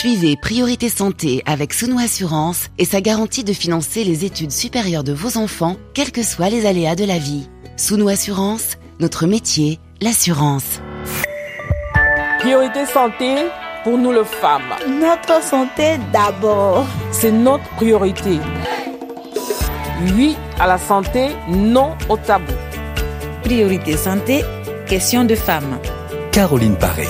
Suivez Priorité Santé avec Sounou Assurance et sa garantie de financer les études supérieures de vos enfants, quels que soient les aléas de la vie. Sounou Assurance, notre métier, l'assurance. Priorité Santé pour nous les femmes. Notre santé d'abord. C'est notre priorité. Oui à la santé, non au tabou. Priorité santé, question de femmes. Caroline Paré.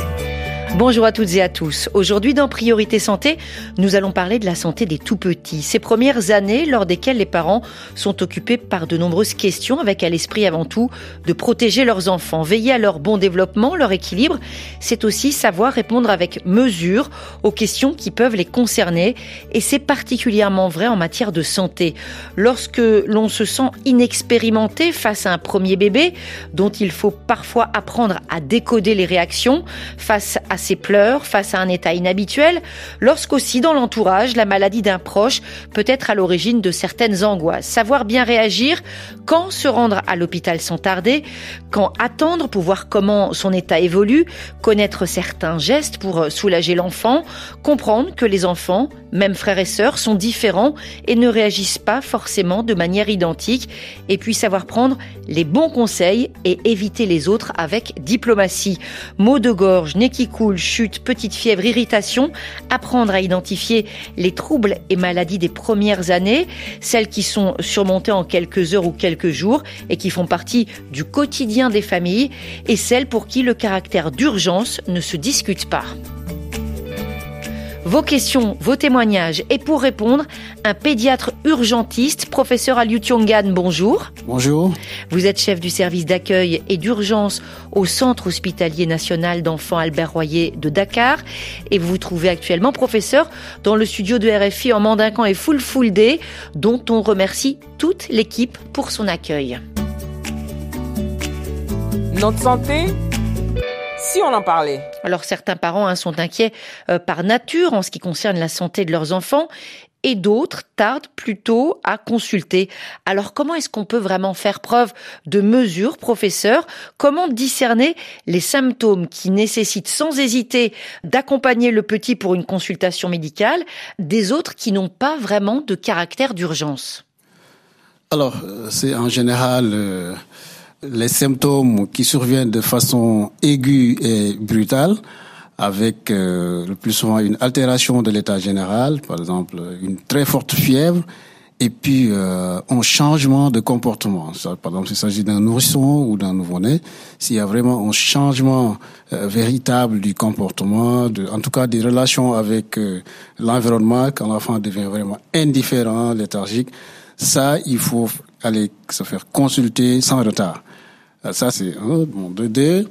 Bonjour à toutes et à tous. Aujourd'hui dans Priorité Santé, nous allons parler de la santé des tout petits. Ces premières années lors desquelles les parents sont occupés par de nombreuses questions avec à l'esprit avant tout de protéger leurs enfants, veiller à leur bon développement, leur équilibre. C'est aussi savoir répondre avec mesure aux questions qui peuvent les concerner et c'est particulièrement vrai en matière de santé. Lorsque l'on se sent inexpérimenté face à un premier bébé dont il faut parfois apprendre à décoder les réactions face à ses pleurs face à un état inhabituel, lorsqu'aussi dans l'entourage, la maladie d'un proche peut être à l'origine de certaines angoisses. Savoir bien réagir, quand se rendre à l'hôpital sans tarder, quand attendre pour voir comment son état évolue, connaître certains gestes pour soulager l'enfant, comprendre que les enfants, même frères et sœurs, sont différents et ne réagissent pas forcément de manière identique, et puis savoir prendre les bons conseils et éviter les autres avec diplomatie. Mots de gorge, nez qui coule, chute, petite fièvre, irritation, apprendre à identifier les troubles et maladies des premières années, celles qui sont surmontées en quelques heures ou quelques jours et qui font partie du quotidien des familles, et celles pour qui le caractère d'urgence ne se discute pas vos questions, vos témoignages. Et pour répondre, un pédiatre urgentiste, professeur Aliou bonjour. Bonjour. Vous êtes chef du service d'accueil et d'urgence au Centre hospitalier national d'enfants Albert Royer de Dakar. Et vous vous trouvez actuellement professeur dans le studio de RFI en Mandincan et Full Full Day, dont on remercie toute l'équipe pour son accueil. Notre santé si on en parlait. Alors certains parents hein, sont inquiets euh, par nature en ce qui concerne la santé de leurs enfants et d'autres tardent plutôt à consulter. Alors comment est-ce qu'on peut vraiment faire preuve de mesure, professeur? Comment discerner les symptômes qui nécessitent sans hésiter d'accompagner le petit pour une consultation médicale des autres qui n'ont pas vraiment de caractère d'urgence? Alors euh, c'est en général... Euh, les symptômes qui surviennent de façon aiguë et brutale, avec euh, le plus souvent une altération de l'état général, par exemple une très forte fièvre, et puis euh, un changement de comportement. par exemple, s'il s'agit d'un nourrisson ou d'un nouveau-né, s'il y a vraiment un changement euh, véritable du comportement, de, en tout cas des relations avec euh, l'environnement, quand l'enfant devient vraiment indifférent, léthargique, ça, il faut aller se faire consulter sans retard. Euh, ça, c'est un. Bon, de deux.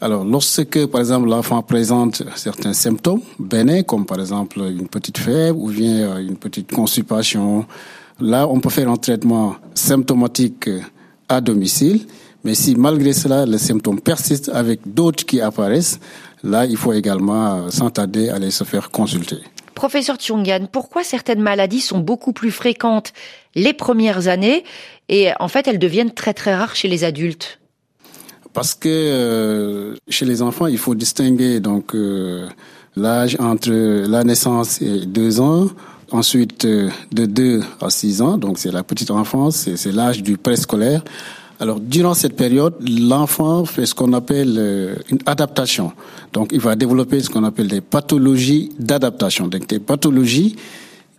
Alors, lorsque, par exemple, l'enfant présente certains symptômes bénins, comme par exemple une petite fièvre ou bien euh, une petite constipation, là, on peut faire un traitement symptomatique à domicile. Mais si malgré cela, les symptômes persistent avec d'autres qui apparaissent, là, il faut également, euh, sans aller se faire consulter. Professeur Tchungan, pourquoi certaines maladies sont beaucoup plus fréquentes les premières années et en fait elles deviennent très très rares chez les adultes? Parce que euh, chez les enfants, il faut distinguer donc euh, l'âge entre la naissance et deux ans, ensuite euh, de 2 à 6 ans, donc c'est la petite enfance, c'est l'âge du préscolaire. Alors, durant cette période, l'enfant fait ce qu'on appelle une adaptation. Donc, il va développer ce qu'on appelle des pathologies d'adaptation. Donc, des pathologies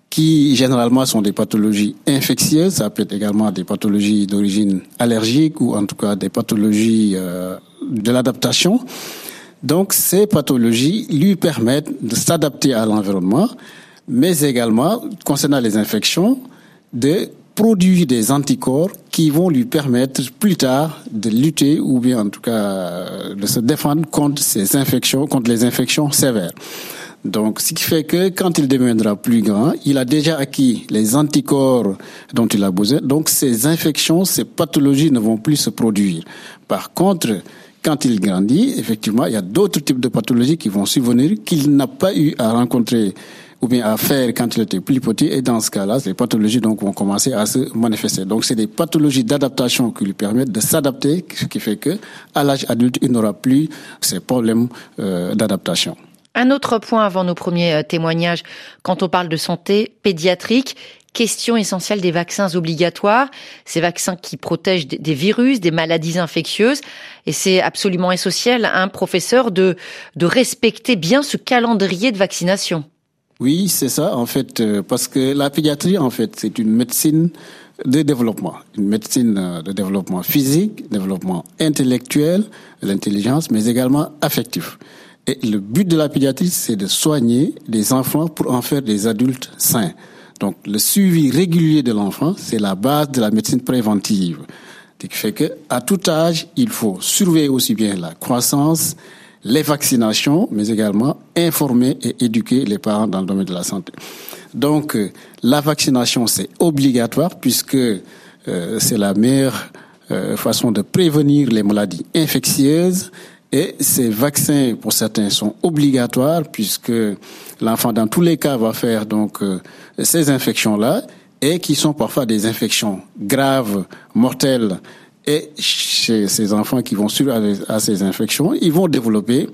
qui généralement sont des pathologies infectieuses, ça peut être également des pathologies d'origine allergique ou en tout cas des pathologies euh, de l'adaptation. Donc ces pathologies lui permettent de s'adapter à l'environnement, mais également, concernant les infections, de produire des anticorps qui vont lui permettre plus tard de lutter ou bien en tout cas de se défendre contre ces infections, contre les infections sévères. Donc, ce qui fait que quand il deviendra plus grand, il a déjà acquis les anticorps dont il a besoin. Donc, ces infections, ces pathologies ne vont plus se produire. Par contre, quand il grandit, effectivement, il y a d'autres types de pathologies qui vont survenir qu'il n'a pas eu à rencontrer ou bien à faire quand il était plus petit. Et dans ce cas-là, les pathologies donc vont commencer à se manifester. Donc, c'est des pathologies d'adaptation qui lui permettent de s'adapter, ce qui fait que à l'âge adulte, il n'aura plus ces problèmes euh, d'adaptation. Un autre point avant nos premiers euh, témoignages, quand on parle de santé pédiatrique, question essentielle des vaccins obligatoires, ces vaccins qui protègent des virus, des maladies infectieuses, et c'est absolument essentiel, un hein, professeur, de, de respecter bien ce calendrier de vaccination. Oui, c'est ça, en fait, euh, parce que la pédiatrie, en fait, c'est une médecine de développement, une médecine euh, de développement physique, développement intellectuel, l'intelligence, mais également affectif. Et le but de la pédiatrie, c'est de soigner les enfants pour en faire des adultes sains. Donc, le suivi régulier de l'enfant, c'est la base de la médecine préventive. Ce qui fait que, à tout âge, il faut surveiller aussi bien la croissance, les vaccinations, mais également informer et éduquer les parents dans le domaine de la santé. Donc, euh, la vaccination, c'est obligatoire puisque euh, c'est la meilleure euh, façon de prévenir les maladies infectieuses. Et ces vaccins, pour certains, sont obligatoires puisque l'enfant, dans tous les cas, va faire donc ces infections-là et qui sont parfois des infections graves, mortelles et chez ces enfants qui vont suivre à ces infections, ils vont développer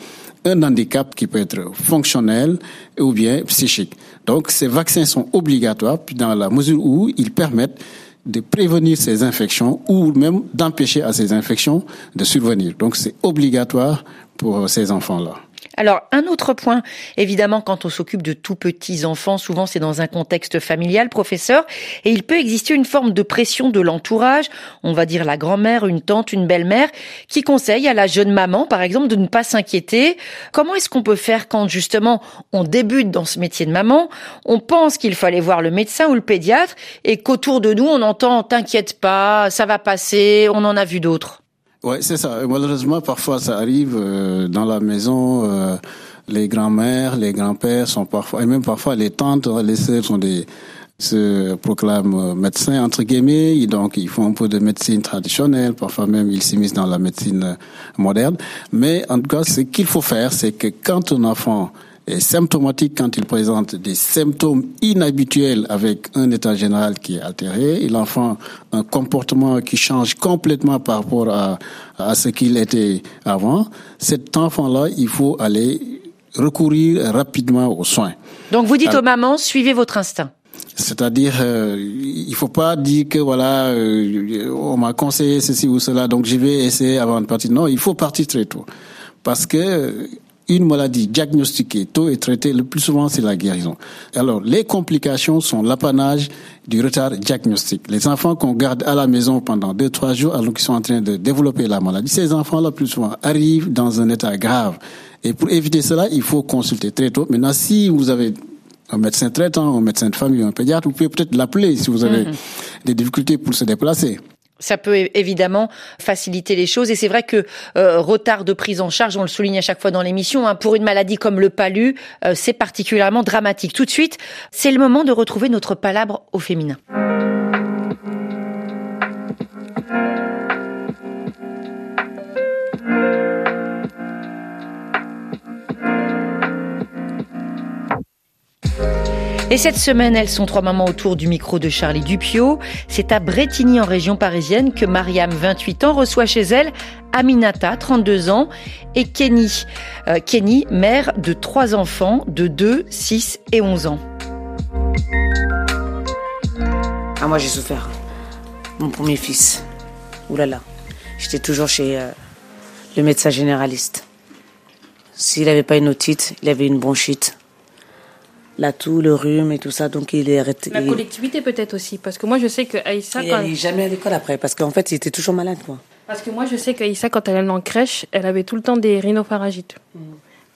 un handicap qui peut être fonctionnel ou bien psychique. Donc ces vaccins sont obligatoires dans la mesure où ils permettent de prévenir ces infections ou même d'empêcher à ces infections de survenir. Donc c'est obligatoire pour ces enfants-là. Alors, un autre point, évidemment, quand on s'occupe de tout petits enfants, souvent c'est dans un contexte familial, professeur, et il peut exister une forme de pression de l'entourage, on va dire la grand-mère, une tante, une belle-mère, qui conseille à la jeune maman, par exemple, de ne pas s'inquiéter. Comment est-ce qu'on peut faire quand, justement, on débute dans ce métier de maman, on pense qu'il fallait voir le médecin ou le pédiatre, et qu'autour de nous, on entend, t'inquiète pas, ça va passer, on en a vu d'autres. Ouais, c'est ça. Malheureusement, parfois, ça arrive euh, dans la maison. Euh, les grands-mères, les grands-pères sont parfois, et même parfois les tantes, les sœurs sont des se proclament médecins entre guillemets, donc ils font un peu de médecine traditionnelle, parfois même ils s'immiscent dans la médecine moderne. Mais en tout cas, ce qu'il faut faire, c'est que quand un enfant est symptomatique quand il présente des symptômes inhabituels avec un état général qui est altéré. Il enfant un comportement qui change complètement par rapport à, à ce qu'il était avant. Cet enfant-là, il faut aller recourir rapidement aux soins. Donc vous dites aux mamans, suivez votre instinct. C'est-à-dire, euh, il faut pas dire que voilà, euh, on m'a conseillé ceci ou cela, donc je vais essayer avant de partir. Non, il faut partir très tôt, parce que une maladie diagnostiquée tôt et traitée, le plus souvent, c'est la guérison. Alors, les complications sont l'apanage du retard diagnostique. Les enfants qu'on garde à la maison pendant deux, trois jours, alors qu'ils sont en train de développer la maladie, ces enfants-là, plus souvent, arrivent dans un état grave. Et pour éviter cela, il faut consulter très tôt. Maintenant, si vous avez un médecin traitant, un médecin de famille, un pédiatre, vous pouvez peut-être l'appeler si vous avez mhm. des difficultés pour se déplacer. Ça peut évidemment faciliter les choses et c'est vrai que euh, retard de prise en charge, on le souligne à chaque fois dans l'émission, hein, pour une maladie comme le palu, euh, c'est particulièrement dramatique. Tout de suite, c'est le moment de retrouver notre palabre au féminin. Et cette semaine, elles sont trois mamans autour du micro de Charlie Dupio. C'est à Bretigny, en région parisienne, que Mariam, 28 ans, reçoit chez elle Aminata, 32 ans, et Kenny. Euh, Kenny, mère de trois enfants de 2, 6 et 11 ans. Ah, moi j'ai souffert. Mon premier fils. Ouh là là. J'étais toujours chez euh, le médecin généraliste. S'il n'avait pas une otite, il avait une bronchite la toux, le rhume et tout ça, donc il est arrêté. La collectivité peut-être aussi, parce que moi je sais que Aïssa... Il n'est jamais à l'école après, parce qu'en fait il était toujours malade quoi. Parce que moi je sais qu'Aïssa quand elle allait en crèche, elle avait tout le temps des rhinopharyngites. Mm.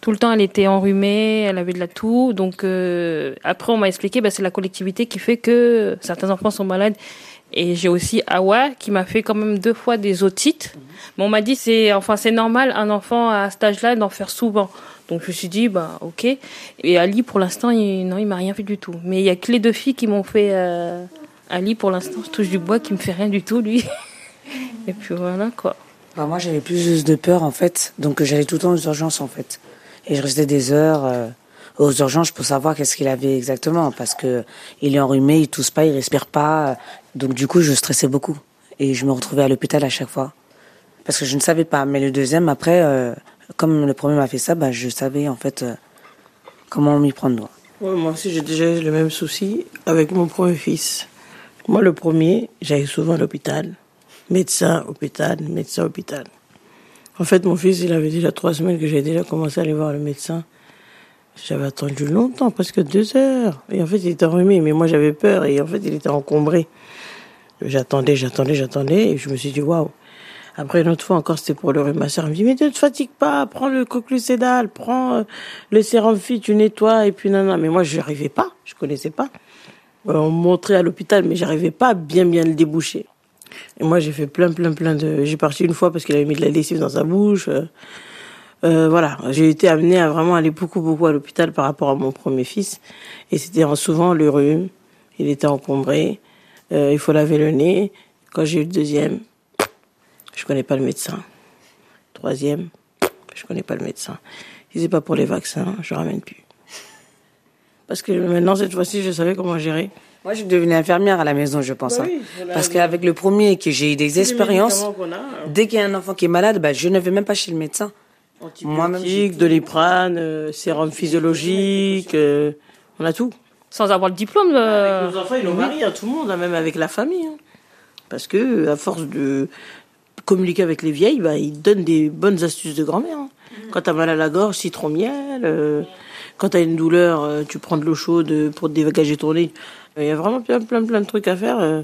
Tout le temps elle était enrhumée, elle avait de la toux, donc euh, après on m'a expliqué, bah, c'est la collectivité qui fait que certains enfants sont malades. Et j'ai aussi Awa qui m'a fait quand même deux fois des otites. Mm. Mais on m'a dit c'est enfin c'est normal un enfant à cet âge-là d'en faire souvent. Donc je me suis dit, bah ok. Et Ali, pour l'instant, il, non, il m'a rien fait du tout. Mais il y a que les deux filles qui m'ont fait. Euh, Ali, pour l'instant, je touche du bois, qui me fait rien du tout, lui. Et puis voilà, quoi. Bah, moi, j'avais plus de peur, en fait. Donc j'allais tout le temps aux urgences, en fait. Et je restais des heures euh, aux urgences pour savoir qu'est-ce qu'il avait exactement. Parce que il est enrhumé, il tousse pas, il respire pas. Donc du coup, je stressais beaucoup. Et je me retrouvais à l'hôpital à chaque fois. Parce que je ne savais pas. Mais le deuxième, après, euh, comme le premier m'a fait ça, bah, je savais en fait euh, comment m'y prendre. moi aussi, j'ai déjà eu le même souci avec mon premier fils. Moi, le premier, j'allais souvent à l'hôpital. Médecin, hôpital, médecin, hôpital. En fait, mon fils, il avait déjà trois semaines que j'ai déjà commencé à aller voir le médecin. J'avais attendu longtemps, presque deux heures. Et en fait, il était enrhumé, mais moi j'avais peur et en fait, il était encombré. J'attendais, j'attendais, j'attendais et je me suis dit waouh. Après une autre fois encore, c'était pour le rhume. Ma soeur me dit mais ne te fatigue pas, prends le coclucédal, prends euh, le sérum fit, tu nettoies et puis non. Mais moi, je n'arrivais pas, je connaissais pas. Euh, on me montrait à l'hôpital, mais j'arrivais pas à bien bien le déboucher. Et moi, j'ai fait plein plein plein de. J'ai parti une fois parce qu'il avait mis de la lessive dans sa bouche. Euh, euh, voilà, j'ai été amenée à vraiment aller beaucoup, beaucoup à l'hôpital par rapport à mon premier fils. Et c'était souvent le rhume. Il était encombré. Euh, il faut laver le nez. Quand j'ai eu le deuxième, je connais pas le médecin. Troisième, je connais pas le médecin. Si c'est pas pour les vaccins, je ramène plus. Parce que maintenant, cette fois-ci, je savais comment gérer. Moi, je suis devenue infirmière à la maison, je pense. Bah hein. Parce qu'avec le premier, que j'ai eu des expériences, dès qu'il y a un enfant qui est malade, bah, je ne vais même pas chez le médecin. Antibiotiques, de l'iprane, euh, sérum physiologique, euh, on a tout. Sans avoir le diplôme. Euh, avec nos enfants et nos maris, hein, tout le monde, hein, même avec la famille. Hein. Parce que à force de communiquer avec les vieilles, bah, ils donnent des bonnes astuces de grand-mère. Hein. Mm. Quand t'as mal à la gorge, citron miel. Euh, quand t'as une douleur, tu prends de l'eau chaude pour dégager ton nez. Il y a vraiment plein, plein, plein de trucs à faire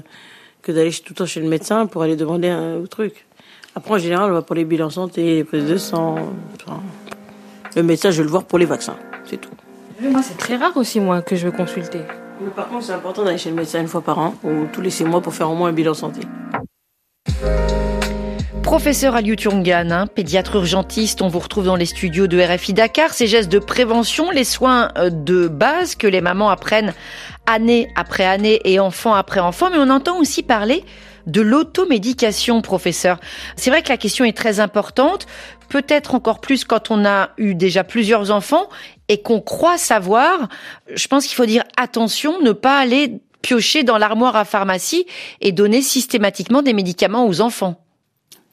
que d'aller tout le temps chez le médecin pour aller demander un truc. Après, en général, on va pour les bilans santé, les prises de sang. Le médecin, je vais le voir pour les vaccins. C'est tout. moi, c'est très rare aussi, moi, que je veux consulter. Mais par contre, c'est important d'aller chez le médecin une fois par an ou tous les six mois pour faire au moins un bilan santé. Professeur Aliou Turgan, hein, pédiatre urgentiste, on vous retrouve dans les studios de RFI Dakar. Ces gestes de prévention, les soins euh, de base que les mamans apprennent année après année et enfant après enfant, mais on entend aussi parler de l'automédication, professeur. C'est vrai que la question est très importante, peut-être encore plus quand on a eu déjà plusieurs enfants et qu'on croit savoir. Je pense qu'il faut dire attention, ne pas aller piocher dans l'armoire à pharmacie et donner systématiquement des médicaments aux enfants.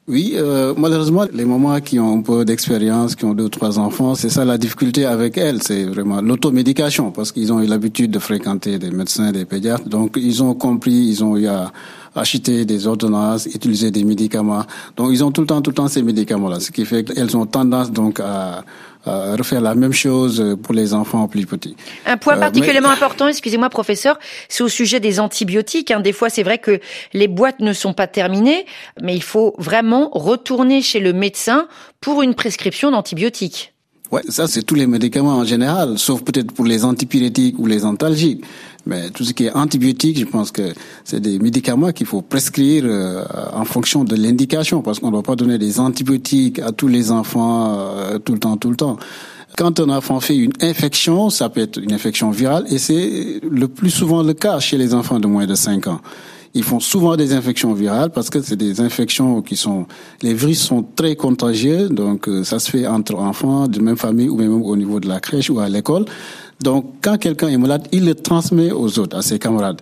Oui, euh, malheureusement, les mamans qui ont un peu d'expérience, qui ont deux ou trois enfants, c'est ça la difficulté avec elles, c'est vraiment l'automédication, parce qu'ils ont eu l'habitude de fréquenter des médecins, des pédiatres, donc ils ont compris, ils ont eu à acheter des ordonnances, utiliser des médicaments. Donc ils ont tout le temps, tout le temps ces médicaments-là, ce qui fait qu'elles ont tendance donc à, refaire la même chose pour les enfants plus petits. Un point euh, particulièrement important, excusez-moi professeur, c'est au sujet des antibiotiques. Hein. Des fois, c'est vrai que les boîtes ne sont pas terminées, mais il faut vraiment retourner chez le médecin pour une prescription d'antibiotiques. Ouais, ça c'est tous les médicaments en général, sauf peut-être pour les antipyrétiques ou les antalgiques. Mais tout ce qui est antibiotique, je pense que c'est des médicaments qu'il faut prescrire euh, en fonction de l'indication, parce qu'on ne doit pas donner des antibiotiques à tous les enfants euh, tout le temps, tout le temps. Quand un enfant fait une infection, ça peut être une infection virale, et c'est le plus souvent le cas chez les enfants de moins de 5 ans. Ils font souvent des infections virales parce que c'est des infections qui sont, les virus sont très contagieux, donc euh, ça se fait entre enfants de même famille ou même au niveau de la crèche ou à l'école. Donc quand quelqu'un est malade, il le transmet aux autres, à ses camarades.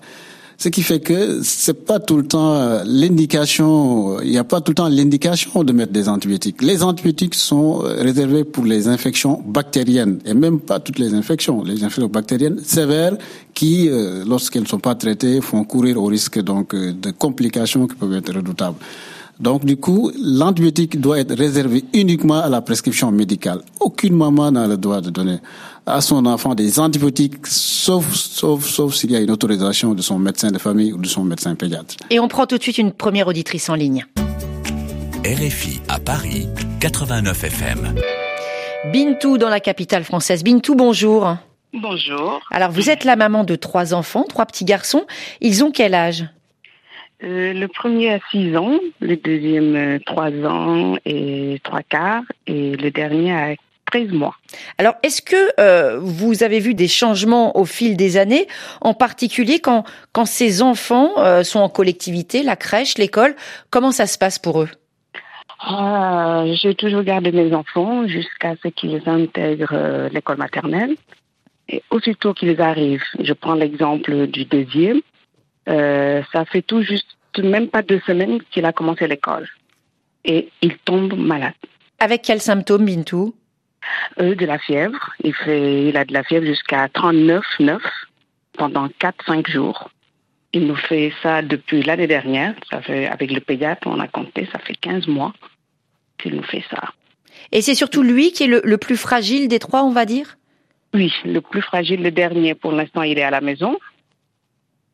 Ce qui fait que c'est pas tout le temps euh, l'indication, il n'y a pas tout le temps l'indication de mettre des antibiotiques. Les antibiotiques sont euh, réservés pour les infections bactériennes et même pas toutes les infections, les infections bactériennes sévères qui, euh, lorsqu'elles ne sont pas traitées, font courir au risque donc de complications qui peuvent être redoutables. Donc du coup, l'antibiotique doit être réservé uniquement à la prescription médicale. Aucune maman n'a le droit de donner à son enfant des antibiotiques, sauf, sauf, sauf s'il y a une autorisation de son médecin de famille ou de son médecin pédiatre. Et on prend tout de suite une première auditrice en ligne. RFI à Paris, 89 FM. Bintou dans la capitale française. Bintou, bonjour. Bonjour. Alors, vous êtes la maman de trois enfants, trois petits garçons. Ils ont quel âge? Euh, Le premier a 6 ans, le deuxième 3 euh, ans et 3 quarts, et le dernier a mois. Alors, est-ce que euh, vous avez vu des changements au fil des années, en particulier quand, quand ces enfants euh, sont en collectivité, la crèche, l'école Comment ça se passe pour eux? Ah, J'ai toujours gardé mes enfants jusqu'à ce qu'ils intègrent euh, l'école maternelle. Et aussitôt qu'ils arrivent, je prends l'exemple du deuxième, ça fait tout juste même pas deux semaines qu'il a commencé l'école. Et il tombe malade. Avec quels symptômes, Bintou? Euh, de la fièvre. Il, fait, il a de la fièvre jusqu'à 39,9 pendant 4-5 jours. Il nous fait ça depuis l'année dernière. Ça fait, avec le pédiatre, on a compté, ça fait 15 mois qu'il nous fait ça. Et c'est surtout lui qui est le, le plus fragile des trois, on va dire? Oui, le plus fragile, le dernier, pour l'instant, il est à la maison.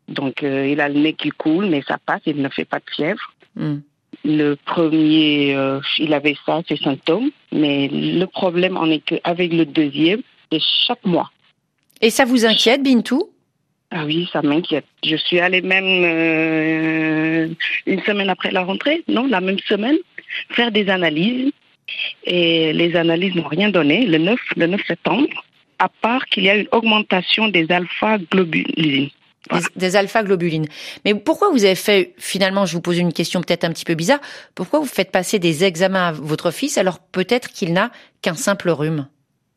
Donc, euh, il a le nez qui coule, mais ça passe, il ne fait pas de fièvre. Hmm. Le premier, euh, il avait ça, ces symptômes, mais le problème en est qu'avec le deuxième, c'est chaque mois. Et ça vous inquiète, Bintou? Ah oui, ça m'inquiète. Je suis allée même euh, une semaine après la rentrée, non, la même semaine, faire des analyses. Et les analyses n'ont rien donné le 9, le 9 septembre, à part qu'il y a une augmentation des alpha-globulines. Des, des alpha-globulines. Mais pourquoi vous avez fait, finalement, je vous pose une question peut-être un petit peu bizarre, pourquoi vous faites passer des examens à votre fils alors peut-être qu'il n'a qu'un simple rhume?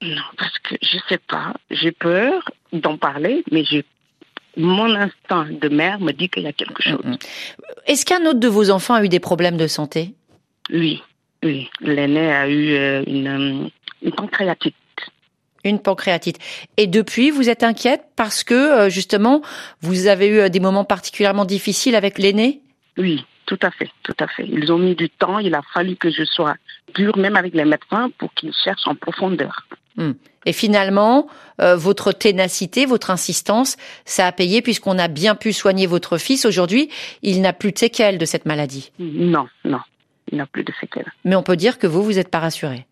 Non, parce que je sais pas. J'ai peur d'en parler, mais j'ai mon instinct de mère me dit qu'il y a quelque chose. Est-ce qu'un autre de vos enfants a eu des problèmes de santé? Oui, oui. L'aîné a eu euh, une, une pancréatite. Une pancréatite. Et depuis, vous êtes inquiète parce que, euh, justement, vous avez eu euh, des moments particulièrement difficiles avec l'aîné? Oui, tout à fait, tout à fait. Ils ont mis du temps. Il a fallu que je sois dure, même avec les médecins, pour qu'ils cherchent en profondeur. Hmm. Et finalement, euh, votre ténacité, votre insistance, ça a payé puisqu'on a bien pu soigner votre fils. Aujourd'hui, il n'a plus de séquelles de cette maladie. Non, non, il n'a plus de séquelles. Mais on peut dire que vous, vous n'êtes pas rassuré.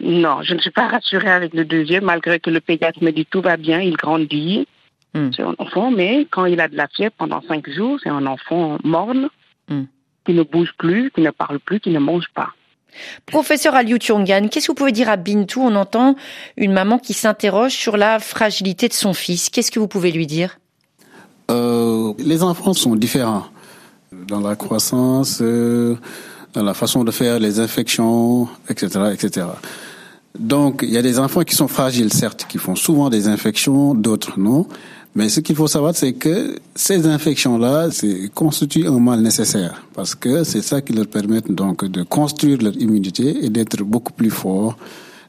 Non, je ne suis pas rassurée avec le deuxième, malgré que le pédiatre me dit tout va bien, il grandit. Hmm. C'est un enfant, mais quand il a de la fièvre pendant cinq jours, c'est un enfant morne, Hmm. qui ne bouge plus, qui ne parle plus, qui ne mange pas. Professeur Aliou Tchongan, qu'est-ce que vous pouvez dire à Bintou? On entend une maman qui s'interroge sur la fragilité de son fils. Qu'est-ce que vous pouvez lui dire? Euh, les enfants sont différents dans la croissance, euh, dans la façon de faire les infections, etc., etc. Donc, il y a des enfants qui sont fragiles, certes, qui font souvent des infections, d'autres non. Mais ce qu'il faut savoir, c'est que ces infections-là constituent un mal nécessaire, parce que c'est ça qui leur permet donc de construire leur immunité et d'être beaucoup plus forts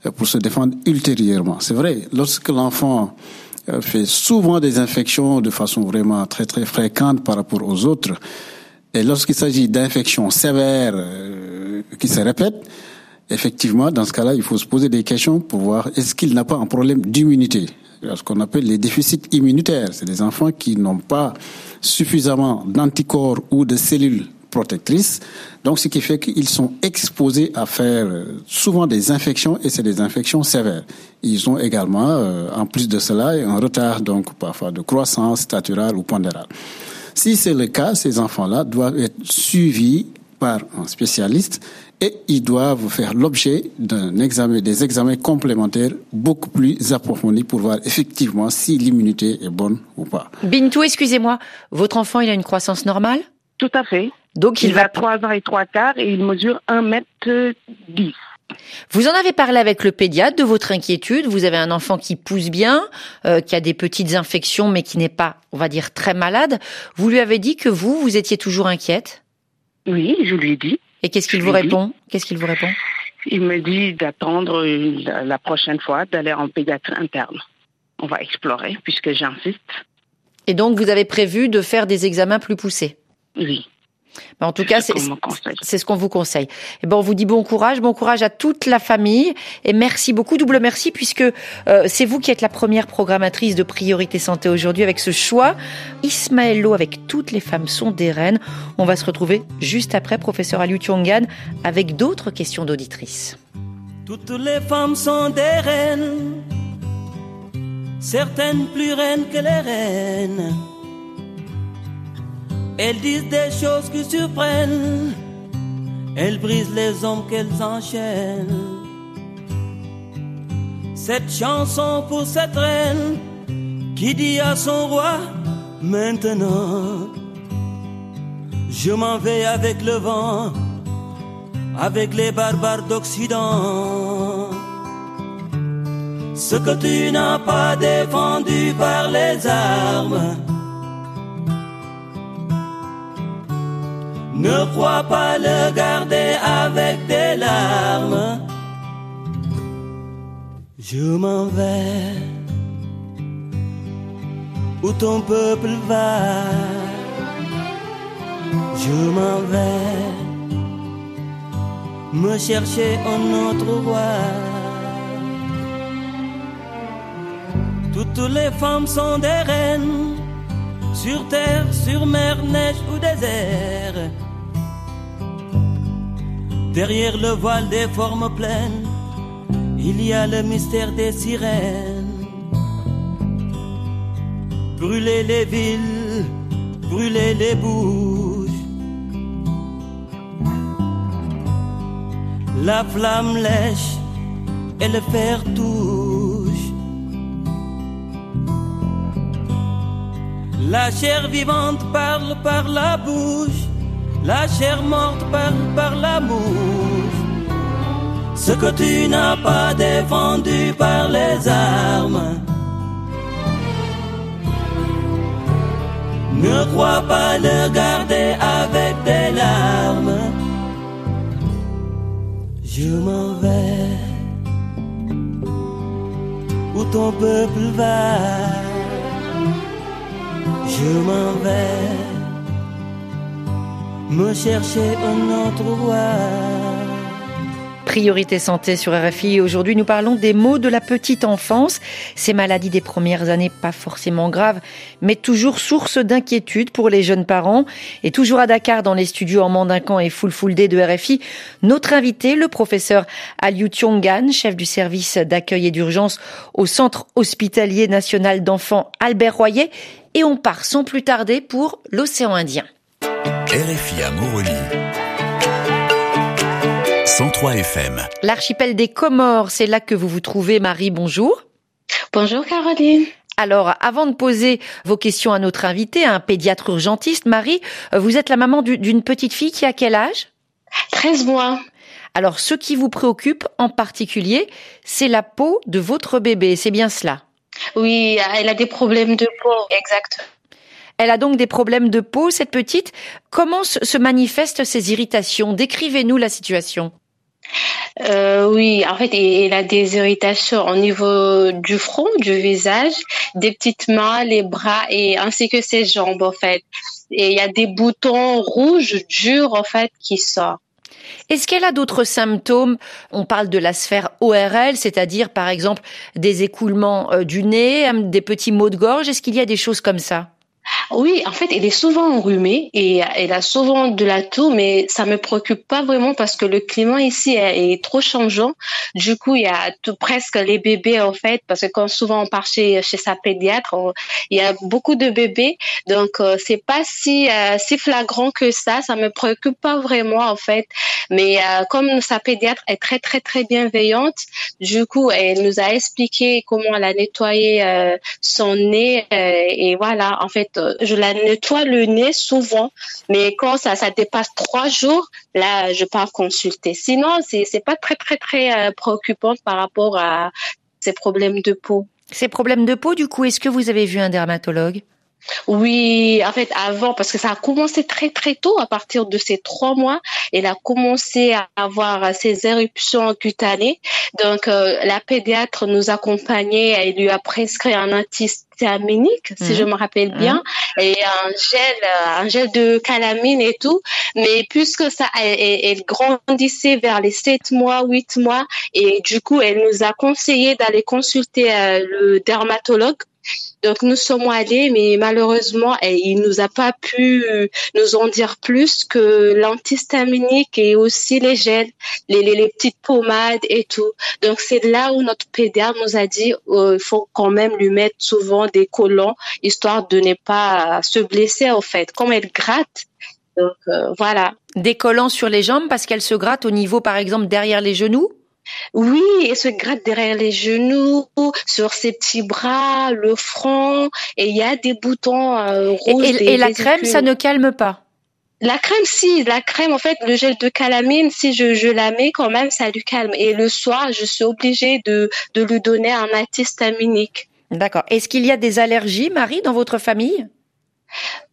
euh, pour se défendre ultérieurement. C'est vrai, lorsque l'enfant euh, fait souvent des infections de façon vraiment très très fréquente par rapport aux autres, et lorsqu'il s'agit d'infections sévères euh, qui se répètent, effectivement, dans ce cas-là, il faut se poser des questions pour voir est-ce qu'il n'a pas un problème d'immunité, ce qu'on appelle les déficits immunitaires. C'est des enfants qui n'ont pas suffisamment d'anticorps ou de cellules protectrices. Donc, ce qui fait qu'ils sont exposés à faire euh, souvent des infections et c'est des infections sévères. Ils ont également, euh, en plus de cela, un retard donc parfois de croissance staturale ou pondérale. Si c'est le cas, ces enfants-là doivent être suivis par un spécialiste et ils doivent faire l'objet d'un examen, des examens complémentaires beaucoup plus approfondis pour voir effectivement si l'immunité est bonne ou pas. Bintou, excusez-moi, votre enfant, il a une croissance normale? Tout à fait. Donc, Il, il va a trois ans et trois quarts et il mesure un mètre dix. Vous en avez parlé avec le pédiatre de votre inquiétude. Vous avez un enfant qui pousse bien, euh, qui a des petites infections, mais qui n'est pas, on va dire, très malade. Vous lui avez dit que vous, vous étiez toujours inquiète? Oui, je lui ai dit. Et qu'est-ce qu'il vous répond? Qu'est-ce qu'il vous répond? Il me dit d'attendre euh, la, la prochaine fois d'aller en pédiatre interne. On va explorer puisque j'insiste. Et donc, vous avez prévu de faire des examens plus poussés? Oui. En tout cas, c'est ce qu'on vous conseille. Et ben, on vous dit bon courage, bon courage à toute la famille et merci beaucoup, double merci puisque euh, c'est vous qui êtes la première programmatrice de Priorité Santé aujourd'hui avec ce choix. Ismaël Lo avec toutes les femmes sont des reines. On va se retrouver juste après, professeur Aliou Tiongan, avec d'autres questions d'auditrices. Toutes les femmes sont des reines, certaines plus reines que les reines. Elles disent des choses qui surprennent, elles brisent les hommes qu'elles enchaînent. Cette chanson pour cette reine qui dit à son roi maintenant, je m'en vais avec le vent avec les barbares d'Occident. Ce que tu n'as pas défendu par les armes, ne crois pas le garder avec des larmes. Je m'en vais où ton peuple va? Je m'en vais me chercher un autre roi. Toutes les femmes sont des reines, sur terre, sur mer, neige ou désert. Derrière le voile des formes pleines, il y a le mystère des sirènes. Brûler les villes, brûler les bouches. La flamme lèche et le fer touche. La chair vivante parle par la bouche, la chair morte par la mouche. Ce que tu n'as pas défendu par les armes. Ne crois pas le garder avec des larmes. Je m'en vais où ton peuple va? Je m'en vais me chercher un. Priorité santé sur RFI. Aujourd'hui, nous parlons des maux de la petite enfance. Ces maladies des premières années, pas forcément graves, mais toujours source d'inquiétude pour les jeunes parents. Et toujours à Dakar, dans les studios en Mandincan et Full Full Day de RFI, notre invité, le professeur Aliou Tiongan, chef du service d'accueil et d'urgence au Centre hospitalier national d'enfants Albert Royer. Et on part sans plus tarder pour l'océan Indien. RFI à Moroni. 103 FM. L'archipel des Comores, c'est là que vous vous trouvez. Marie, bonjour. Bonjour Caroline. Alors, avant de poser vos questions à notre invité, un pédiatre urgentiste, Marie, vous êtes la maman d'une petite fille qui a quel âge? 13 mois. Alors, ce qui vous préoccupe en particulier, c'est la peau de votre bébé, c'est bien cela? Oui, elle a des problèmes de peau, exact. Elle a donc des problèmes de peau, cette petite. Comment se manifestent ces irritations? Décrivez-nous la situation. Euh, oui, en fait, elle a des irritations au niveau du front, du visage, des petites mains, les bras et ainsi que ses jambes, en fait. Et il y a des boutons rouges durs, en fait, qui sortent. Est-ce qu'elle a d'autres symptômes? On parle de la sphère ORL, c'est-à-dire par exemple des écoulements euh, du nez, des petits maux de gorge. Est-ce qu'il y a des choses comme ça? Oui, en fait, elle est souvent enrhumée et elle a souvent de la toux, mais ça me préoccupe pas vraiment parce que le climat ici est, trop changeant. Du coup, il y a tout, presque les bébés en fait, parce que quand souvent on part chez, chez sa pédiatre, il y a beaucoup de bébés, donc euh, c'est pas si euh, si flagrant que ça. Ça me préoccupe pas vraiment en fait, mais euh, comme sa pédiatre est très très très bienveillante, du coup, elle nous a expliqué comment elle a nettoyé son nez et voilà, en fait euh, je la nettoie le nez souvent, mais quand ça, dépasse trois jours, là, je pars consulter. Sinon, c'est, c'est pas très, très, très euh, préoccupant par rapport à ces problèmes de peau. Ces problèmes de peau, du coup, est-ce que vous avez vu un dermatologue? Oui, en fait, avant, parce que ça a commencé très très tôt, à partir de ces trois mois, elle a commencé à avoir ses éruptions cutanées. Donc, euh, la pédiatre nous accompagnait, elle lui a prescrit un antihistaminique, si je mhm. me rappelle bien, mhm. et un gel, un gel de calamine et tout. Mais puisque ça, elle, grandissait vers les sept mois, huit mois, et du coup, elle nous a conseillé d'aller consulter euh, le dermatologue donc nous sommes allés, mais malheureusement, eh, il nous a pas pu nous en dire plus que l'antihistaminique et aussi les gels, les, les, petites pommades et tout. Donc c'est là où notre pédiatre nous a dit euh, il faut quand même lui mettre souvent des collants histoire de ne pas se blesser en fait. Comme elle gratte, donc euh, voilà. Des collants sur les jambes parce qu'elle se gratte au niveau par exemple derrière les genoux? Oui, elle se gratte derrière les genoux, sur ses petits bras, le front, et il y a des boutons euh, rouges. Et, la crème, ça ne calme pas? La crème, si, la crème, en fait, le gel de calamine, si je, je la mets quand même, ça lui calme. Et le soir, je suis obligée de, de lui donner un antihistaminique. D'accord. Est-ce qu'il y a des allergies, Marie, dans votre famille?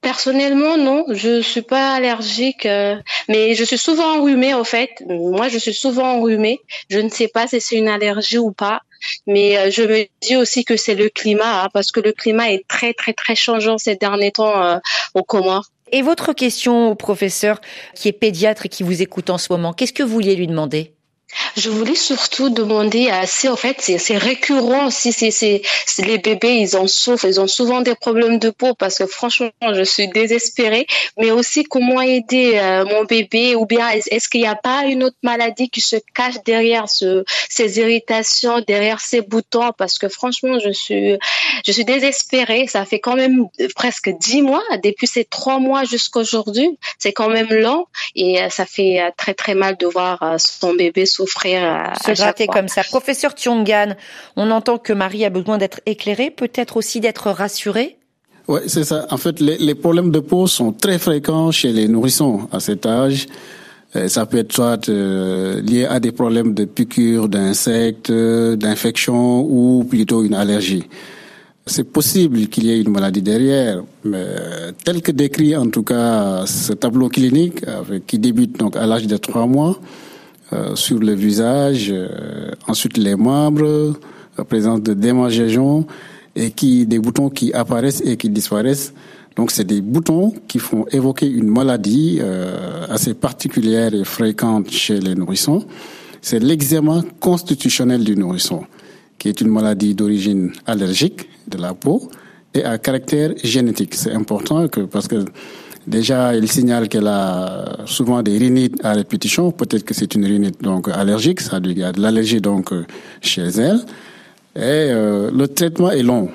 Personnellement, non, je suis pas allergique, euh, mais je suis souvent enrhumée en fait. Moi, je suis souvent enrhumée. Je ne sais pas si c'est une allergie ou pas. Mais je me dis aussi que c'est le climat, hein, parce que le climat est très très très changeant ces derniers temps au Comores. Et votre question au professeur qui est pédiatre et qui vous écoute en ce moment, qu'est-ce que vous vouliez lui demander? Je voulais surtout demander si en fait c'est récurrent si c'est les bébés ils en souffrent ils ont souvent des problèmes de peau parce que franchement je suis désespérée. Mais aussi comment aider euh, mon bébé ou bien est-ce qu'il n'y a pas une autre maladie qui se cache derrière ce, ces irritations derrière ces boutons? Parce que franchement je suis je suis désespérée. Ça fait quand même presque dix mois depuis ces trois mois jusqu'à aujourd'hui c'est quand même long et euh, ça fait euh, très très mal de voir son bébé souffrir. Se gratter comme ça. Professeur Tiongan, on entend que Marie a besoin d'être éclairée, peut-être aussi d'être rassurée? Oui, c'est ça. En fait, les, les, problèmes de peau sont très fréquents chez les nourrissons à cet âge. Euh, ça peut être soit euh, lié à des problèmes de piqûres d'insectes, d'infections ou plutôt une allergie. C'est possible qu'il y ait une maladie derrière, mais tel que décrit en tout cas ce tableau clinique, avec, qui débute donc à l'âge de trois mois, euh, sur le visage, euh, ensuite les membres, la présence de démangeaisons et qui des boutons qui apparaissent et qui disparaissent. Donc c'est des boutons qui font évoquer une maladie euh, assez particulière et fréquente chez les nourrissons. C'est l'eczéma constitutionnel du nourrisson, qui est une maladie d'origine allergique de la peau et à caractère génétique. C'est important que parce que Déjà, il signale qu'elle a souvent des rhinites à répétition. Peut-être que c'est une rhinite donc allergique, ça lui a de l'allergie donc euh, chez elle. Et euh, le traitement est long.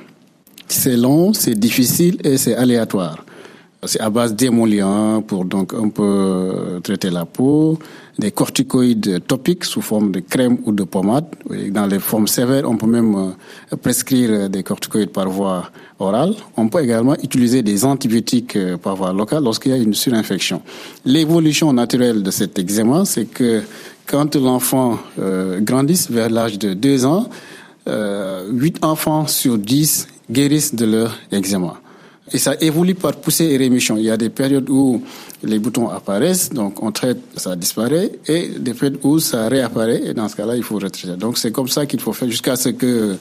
C'est long, c'est difficile et c'est aléatoire. C'est à base d'émollients pour donc un peu euh, traiter la peau, des corticoïdes topiques sous forme de crème ou de pommade. Dans les formes sévères, on peut même prescrire des corticoïdes par voie On peut également utiliser des antibiotiques euh, par voie locale lorsqu'il y a une surinfection. L'évolution naturelle de cet eczéma, c'est que quand l'enfant euh, grandit vers l'âge de 2 ans, euh, 8 enfants sur 10 guérissent de leur eczéma. Et ça évolue par poussée et rémission. Il y a des périodes où les boutons apparaissent, donc on traite, ça disparaît, et des périodes où ça réapparaît, et dans ce cas-là, il faut retraiter. Donc c'est comme ça qu'il faut faire jusqu'à ce que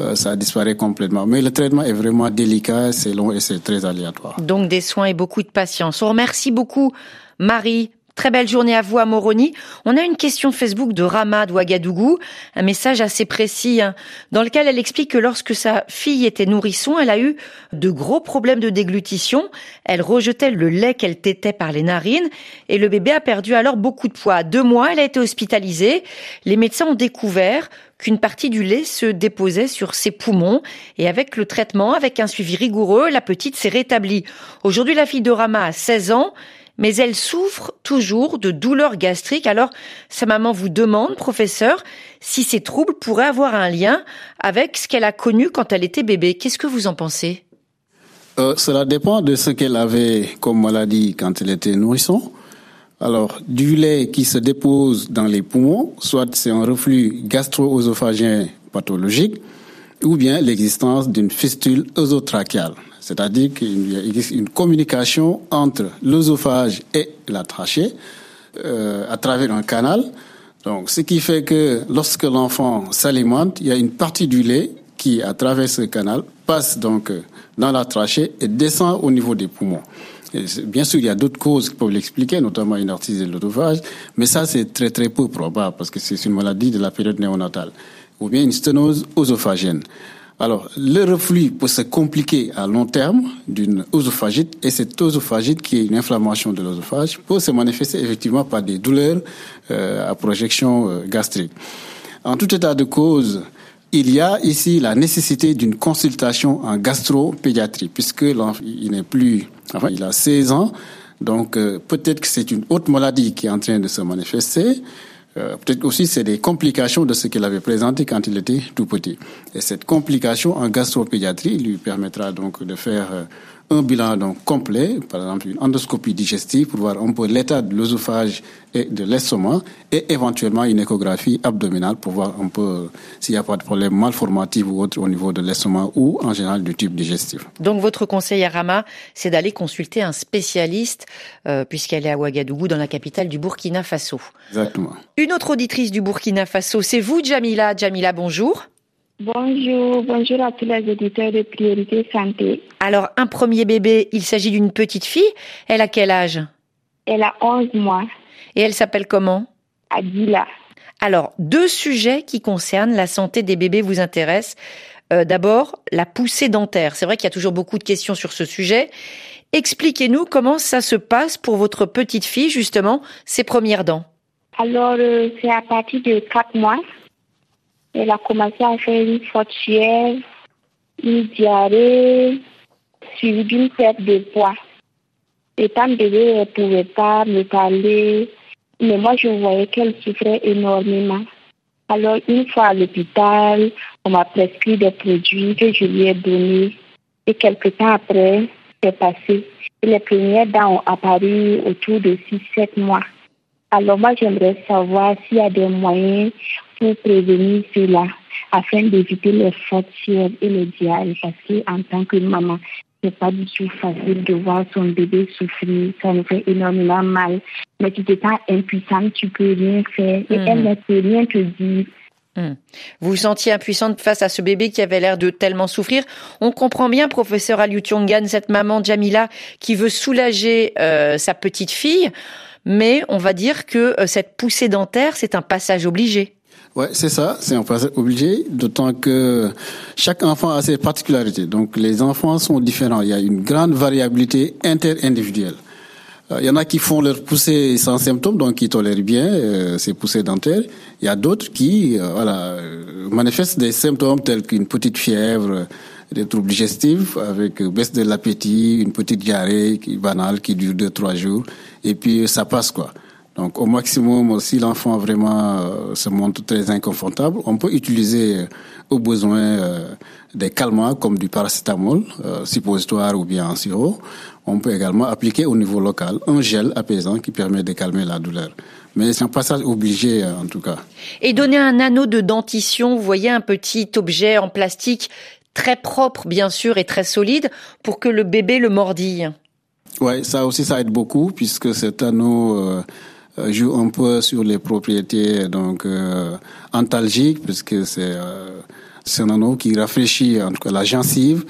euh, ça disparaît complètement. Mais le traitement est vraiment délicat, c'est long et c'est très aléatoire. Donc des soins et beaucoup de patience. On remercie beaucoup Marie Très belle journée à vous à Moroni. On a une question Facebook de Rama de Ouagadougou, un message assez précis, hein, dans lequel elle explique que lorsque sa fille était nourrisson, elle a eu de gros problèmes de déglutition. Elle rejetait le lait qu'elle tétait par les narines et le bébé a perdu alors beaucoup de poids. Deux mois, elle a été hospitalisée. Les médecins ont découvert qu'une partie du lait se déposait sur ses poumons et avec le traitement, avec un suivi rigoureux, la petite s'est rétablie. Aujourd'hui, la fille de Rama a 16 ans mais elle souffre toujours de douleurs gastriques. Alors, sa maman vous demande, professeur, si ces troubles pourraient avoir un lien avec ce qu'elle a connu quand elle était bébé. Qu'est-ce que vous en pensez? Euh, Cela dépend de ce qu'elle avait comme maladie quand elle était nourrisson. Alors, du lait qui se dépose dans les poumons, soit c'est un reflux gastro-œsophagien pathologique, ou bien l'existence d'une fistule œsotrachiale. C'est-à-dire qu'il existe une communication entre l'œsophage et la trachée euh, à travers un canal. Donc, ce qui fait que lorsque l'enfant s'alimente, il y a une partie du lait qui, à travers ce canal, passe donc euh, dans la trachée et descend au niveau des poumons. Bien sûr, il y a d'autres causes qui peuvent l'expliquer, notamment une artise de l'œsophage, mais ça, c'est très très peu probable parce que c'est une maladie de la période néonatale, ou bien une sténose œsophagienne. Alors, le reflux peut se compliquer à long terme d'une œsophagite et cette œsophagite, qui est une inflammation de l'œsophage, peut se manifester effectivement par des douleurs euh, à projection euh, gastrique. En tout état de cause, il y a ici la nécessité d'une consultation en gastropédiatrie, puisque il n'est plus, enfin, il a 16 ans, donc euh, peut-être que c'est une autre maladie qui est en train de se manifester. Euh, peut-être aussi c'est des complications de ce qu'il avait présenté quand il était tout petit. Et cette complication en gastropédiatrie lui permettra donc de faire euh, un bilan donc complet, par exemple une endoscopie digestive pour voir un peu l'état de l'œsophage et de l'estomac et éventuellement une échographie abdominale pour voir un peu s'il n'y a pas de problème malformatif ou autre au niveau de l'estomac ou en général du tube digestif. Donc votre conseil à Rama, c'est d'aller consulter un spécialiste euh, puisqu'elle est à Ouagadougou dans la capitale du Burkina Faso. Exactement. Une autre auditrice du Burkina Faso, c'est vous Jamila. Jamila, bonjour. Bonjour, bonjour à tous les auditeurs de Priorité Santé. Alors, un premier bébé, il s'agit d'une petite fille. Elle a quel âge? Elle a 11 mois. Et elle s'appelle comment? Adila. Alors, deux sujets qui concernent la santé des bébés vous intéressent. Euh, D'abord, la poussée dentaire. C'est vrai qu'il y a toujours beaucoup de questions sur ce sujet. Expliquez-nous comment ça se passe pour votre petite fille, justement, ses premières dents. Alors, euh, c'est à partir de 4 mois. Elle a commencé à faire une forte fièvre, une diarrhée, suivie d'une perte de poids. Étant bébé, elle ne pouvait pas me parler, mais moi, je voyais qu'elle souffrait énormément. Alors, une fois à l'hôpital, on m'a prescrit des produits que je lui ai donnés. Et quelques temps après, c'est passé. Les premières dents ont apparu autour de 6-7 mois. Alors moi, j'aimerais savoir s'il y a des moyens pour prévenir cela afin d'éviter les fortes fièvres et les diarrhées parce qu'en tant que maman, c'est pas du tout facile de voir son bébé souffrir. Ça nous fait énormément mal. Mais tu te sens impuissante, tu peux rien faire. Et elle ne peut rien te dire. Hmm. Vous vous sentiez impuissante face à ce bébé qui avait l'air de tellement souffrir. On comprend bien, professeur Aliutiongan, cette maman Jamila qui veut soulager euh, sa petite fille, mais on va dire que euh, cette poussée dentaire, c'est un passage obligé. Ouais, c'est ça, c'est un passage obligé, d'autant que chaque enfant a ses particularités. Donc les enfants sont différents, il y a une grande variabilité interindividuelle. Euh, Il y en a qui font leur poussée sans symptômes, donc qui tolèrent bien euh, ces poussées dentaires. Il y a d'autres qui euh, voilà, euh, manifestent des symptômes tels qu'une petite fièvre, euh, des troubles digestifs avec baisse de l'appétit, une petite diarrhée banale qui dure deux, trois jours, et puis ça passe quoi. Donc au maximum, si l'enfant vraiment euh, se montre très inconfortable, on peut utiliser euh, au besoin euh, des calmants comme du paracétamol, suppositoire ou bien en sirop. On peut également appliquer au niveau local un gel apaisant qui permet de calmer la douleur. Mais c'est un passage obligé en tout cas. Et donner un anneau de dentition, vous voyez, un petit objet en plastique très propre, bien sûr, et très solide pour que le bébé le mordille. Ouais, ça aussi ça aide beaucoup puisque cet anneau joue un peu sur les propriétés donc euh, antalgiques puisque c'est euh, c'est un anneau qui rafraîchit en tout cas la gencive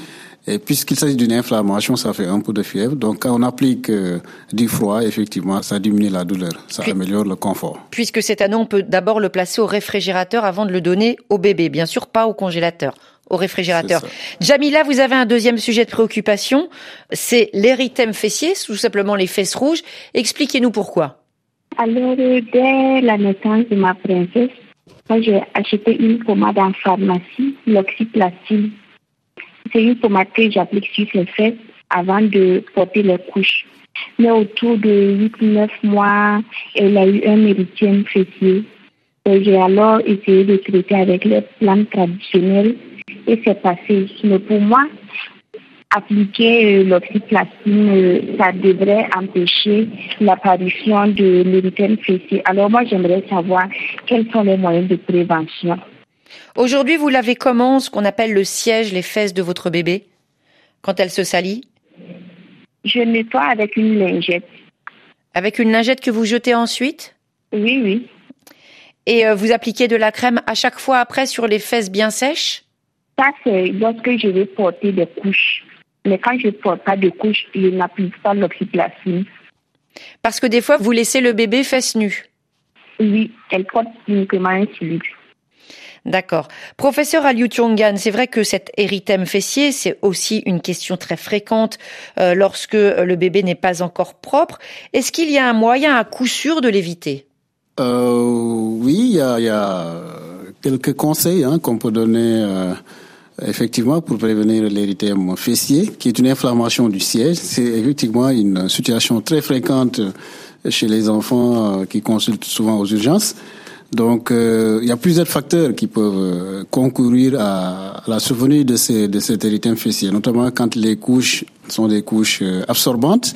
et puisqu'il s'agit d'une inflammation, ça fait un peu de fièvre. Donc quand on applique euh, du froid, effectivement, ça diminue la douleur, ça Puis- améliore le confort. Puisque cet anneau, on peut d'abord le placer au réfrigérateur avant de le donner au bébé. Bien sûr, pas au congélateur, au réfrigérateur. Jamila, vous avez un deuxième sujet de préoccupation, c'est l'érythème fessier, tout simplement les fesses rouges. Expliquez-nous pourquoi. Alors, euh, dès la naissance de ma princesse, j'ai acheté une pommade en pharmacie, l'oxyplastine. C'est une pommade que j'applique sur ses fesses avant de porter les couches. Mais autour de 8-9 mois, elle a eu un érythème fessier. J'ai alors essayé de traiter avec les plantes traditionnelles et c'est passé. Mais pour moi, appliquer euh, l'oxyplastine, euh, ça devrait empêcher l'apparition de l'érythème fessier. Alors moi, j'aimerais savoir quels sont les moyens de prévention. Aujourd'hui, vous lavez comment ce qu'on appelle le siège, les fesses de votre bébé quand elle se salit? Je nettoie avec une lingette. Avec une lingette que vous jetez ensuite? Oui, oui. Et euh, vous appliquez de la crème à chaque fois après sur les fesses bien sèches? Ça, c'est lorsque je vais porter des couches. Mais quand je ne porte pas de couches, je n'applique pas l'oxyplastine. Parce que des fois, vous laissez le bébé fesses nues. Oui, elle porte uniquement un silice. D'accord. Professeur Aliutiongan, c'est vrai que cet érythème fessier, c'est aussi une question très fréquente euh, lorsque le bébé n'est pas encore propre. Est-ce qu'il y a un moyen à coup sûr de l'éviter? Euh, oui, il y a, il y a quelques conseils hein, qu'on peut donner euh, effectivement pour prévenir l'érythème fessier, qui est une inflammation du siège. C'est effectivement une situation très fréquente chez les enfants euh, qui consultent souvent aux urgences. Donc, euh, il y a plusieurs facteurs qui peuvent euh, concourir à, la survenue de, ces, de cet érythème fessier, notamment quand les couches sont des couches euh, absorbantes,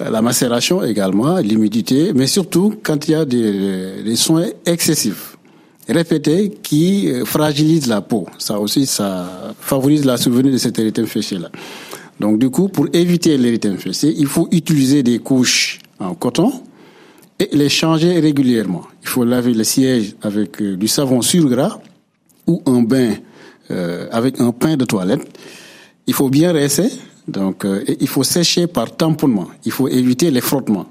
la macération également, l'humidité, mais surtout quand il y a des, des soins excessifs, répétés, qui euh, fragilisent la peau. Ça aussi, ça favorise la survenue de cet érythème fessier-là. Donc, du coup, pour éviter l'érythème fessier, il faut utiliser des couches en coton et les changer régulièrement. Il faut laver le siège avec euh, du savon sur gras ou un bain avec un pain de toilette. Il faut bien rincer, donc il faut sécher par tamponnement. Il faut éviter les frottements.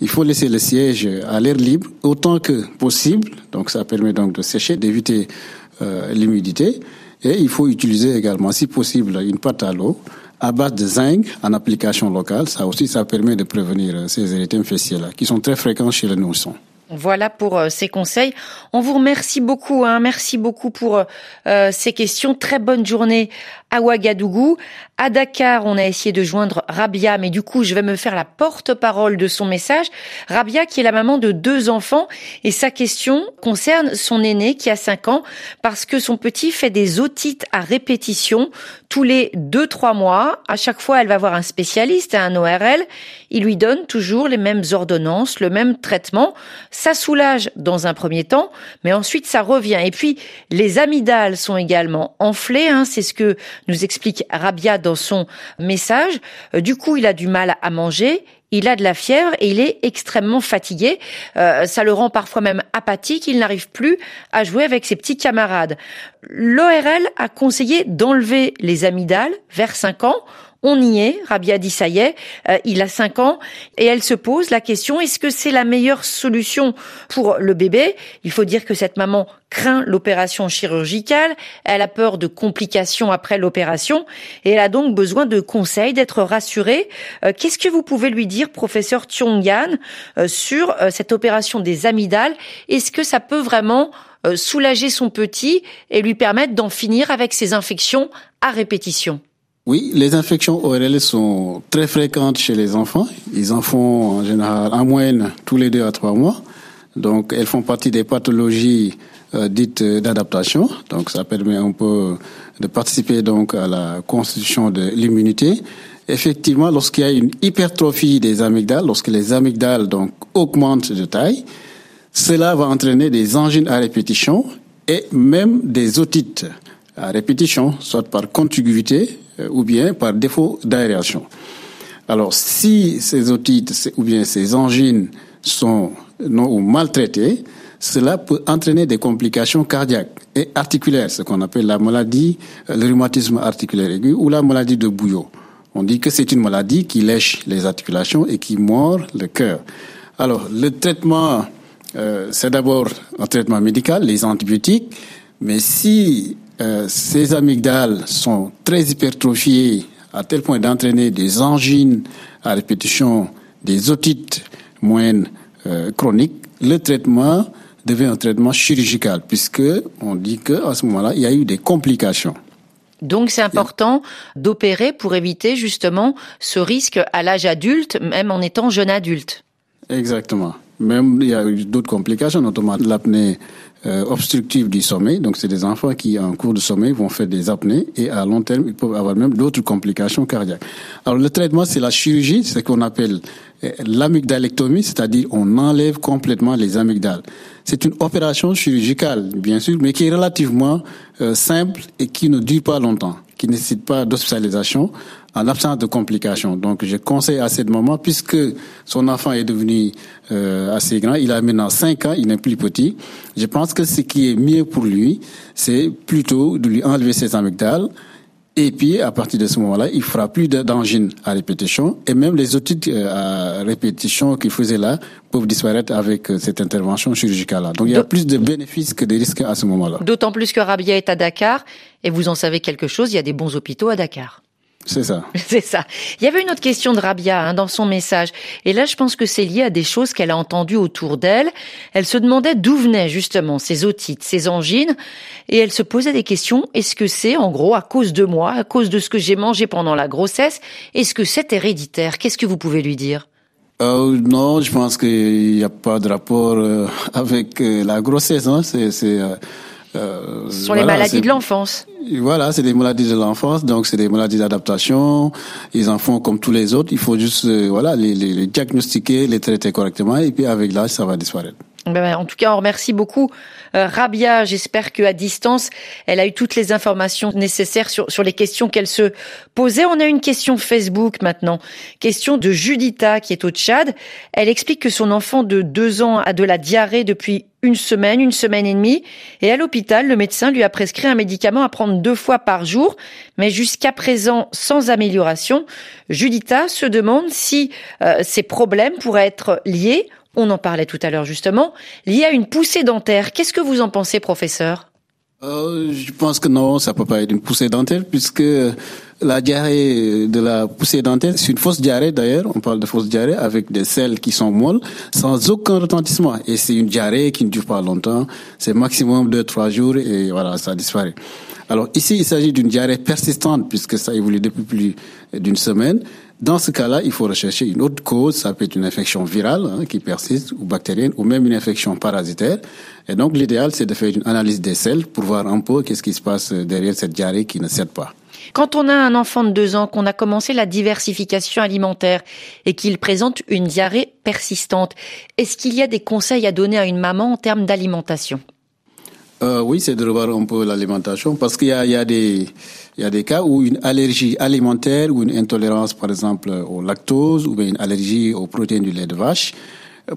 Il faut laisser le siège à l'air libre autant que possible. Donc ça permet donc de sécher, d'éviter l'humidité. Et il faut utiliser également, si possible, une pâte à l'eau à base de zinc en application locale. Ça aussi, ça permet de prévenir ces érythèmes fessiers-là, qui sont très fréquents chez les nourrissons. Voilà pour euh, ces conseils. On vous remercie beaucoup. Hein. Merci beaucoup pour euh, ces questions. Très bonne journée à Ouagadougou. À Dakar, on a essayé de joindre Rabia, mais du coup, je vais me faire la porte-parole de son message. Rabia, qui est la maman de deux enfants, et sa question concerne son aîné qui a 5 ans, parce que son petit fait des otites à répétition tous les deux, trois mois. À chaque fois, elle va voir un spécialiste, un ORL. Il lui donne toujours les mêmes ordonnances, le même traitement. Ça soulage dans un premier temps, mais ensuite ça revient. Et puis, les amygdales sont également enflées. Hein, C'est ce que nous explique Rabia dans son message. Euh, du coup, il a du mal à manger. Il a de la fièvre et il est extrêmement fatigué. Euh, ça le rend parfois même apathique. Il n'arrive plus à jouer avec ses petits camarades. L'ORL a conseillé d'enlever les amygdales vers 5 ans. On y est, Rabia dit ça y est, euh, il a 5 ans et elle se pose la question est-ce que c'est la meilleure solution pour le bébé? Il faut dire que cette maman craint l'opération chirurgicale, elle a peur de complications après l'opération et elle a donc besoin de conseils, d'être rassurée. Euh, qu'est-ce que vous pouvez lui dire, professeur Tiongyan, euh, sur cette opération des amygdales? Est-ce que ça peut vraiment soulager son petit et lui permettre d'en finir avec ses infections à répétition? Oui, les infections ORL sont très fréquentes chez les enfants. Ils en font en général en moyenne tous les deux à trois mois. Donc, elles font partie des pathologies euh, dites d'adaptation. Donc, ça permet un peu de participer donc à la constitution de l'immunité. Effectivement, lorsqu'il y a une hypertrophie des amygdales, lorsque les amygdales donc augmentent de taille, cela va entraîner des angines à répétition et même des otites à répétition, soit par contiguïté euh, ou bien par défaut d'aération. Alors, si ces otites ou bien ces angines sont non ou maltraitées, cela peut entraîner des complications cardiaques et articulaires, ce qu'on appelle la maladie, euh, le rhumatisme articulaire aigu ou la maladie de Bouillot. On dit que c'est une maladie qui lèche les articulations et qui mord le cœur. Alors, le traitement, euh, c'est d'abord un traitement médical, les antibiotiques, mais si euh, ces amygdales sont très hypertrophiées à tel point d'entraîner des angines à répétition, des otites moyennes euh, chroniques, le traitement devient un traitement chirurgical puisque on dit que à ce moment-là, il y a eu des complications. Donc c'est important d'opérer pour éviter justement ce risque à l'âge adulte, même en étant jeune adulte. Exactement. Même il y a eu d'autres complications, notamment l'apnée euh, obstructive du sommeil. Donc, c'est des enfants qui, en cours de sommeil, vont faire des apnées et à long terme, ils peuvent avoir même d'autres complications cardiaques. Alors, le traitement, c'est la chirurgie, c'est ce qu'on appelle euh, l'amygdalectomie, c'est-à-dire on enlève complètement les amygdales. C'est une opération chirurgicale, bien sûr, mais qui est relativement euh, simple et qui ne dure pas longtemps, qui ne nécessite pas d'hospitalisation en absence de complications. Donc, je conseille à ce moment, puisque son enfant est devenu euh, assez grand, il a maintenant 5 ans, il n'est plus petit, je pense que ce qui est mieux pour lui, c'est plutôt de lui enlever ses amygdales, et puis, à partir de ce moment-là, il fera plus d'angines à répétition. Et même les otites euh, à répétition qu'il faisait là peuvent disparaître avec euh, cette intervention chirurgicale-là. Donc, il y a plus de bénéfices que de risques à ce moment-là. D'autant plus que Rabia est à Dakar. Et vous en savez quelque chose, il y a des bons hôpitaux à Dakar. C'est ça. C'est ça. Il y avait une autre question de Rabia hein, dans son message. Et là, je pense que c'est lié à des choses qu'elle a entendues autour d'elle. Elle se demandait d'où venaient justement ces otites, ces angines. Et elle se posait des questions. Est-ce que c'est, en gros, à cause de moi, à cause de ce que j'ai mangé pendant la grossesse? Est-ce que c'est héréditaire? Qu'est-ce que vous pouvez lui dire? Euh, non, je pense qu'il n'y a pas de rapport euh, avec euh, la grossesse. Hein. C'est, euh, ce sont les maladies de l'enfance. Voilà, c'est des maladies de l'enfance, donc c'est des maladies d'adaptation. Ils en font comme tous les autres. Il faut juste, euh, voilà, les, les, les, diagnostiquer, les traiter correctement, et puis avec l'âge, ça va disparaître. Ben, en tout cas, on remercie beaucoup euh, Rabia. J'espère qu'à distance, elle a eu toutes les informations nécessaires sur, sur les questions qu'elle se posait. On a une question Facebook maintenant. Question de Judita qui est au Tchad. Elle explique que son enfant de deux ans a de la diarrhée depuis une semaine, une semaine et demie. Et à l'hôpital, le médecin lui a prescrit un médicament à prendre deux fois par jour, mais jusqu'à présent sans amélioration. Judita se demande si euh, ces problèmes pourraient être liés on en parlait tout à l'heure justement, lié à une poussée dentaire. Qu'est-ce que vous en pensez, professeur? Euh, Je pense que non, ça peut pas être une poussée dentaire puisque la diarrhée de la poussée dentaire, c'est une fausse diarrhée d'ailleurs, on parle de fausse diarrhée avec des selles qui sont molles, sans aucun retentissement. Et c'est une diarrhée qui ne dure pas longtemps, c'est maximum deux, trois jours et voilà, ça disparaît. Alors ici, il s'agit d'une diarrhée persistante puisque ça évolue depuis plus d'une semaine. Dans ce cas-là, il faut rechercher une autre cause. Ça peut être une infection virale hein, qui persiste ou bactérienne ou même une infection parasitaire. Et donc, l'idéal, c'est de faire une analyse des selles pour voir un peu qu'est-ce qui se passe derrière cette diarrhée qui ne cède pas. Quand on a un enfant de deux ans, qu'on a commencé la diversification alimentaire et qu'il présente une diarrhée persistante, est-ce qu'il y a des conseils à donner à une maman en termes d'alimentation? Euh, Oui, c'est de revoir un peu l'alimentation parce qu'il y a, il y a des il y a des cas où une allergie alimentaire ou une intolérance, par exemple, au lactose ou une allergie aux protéines du lait de vache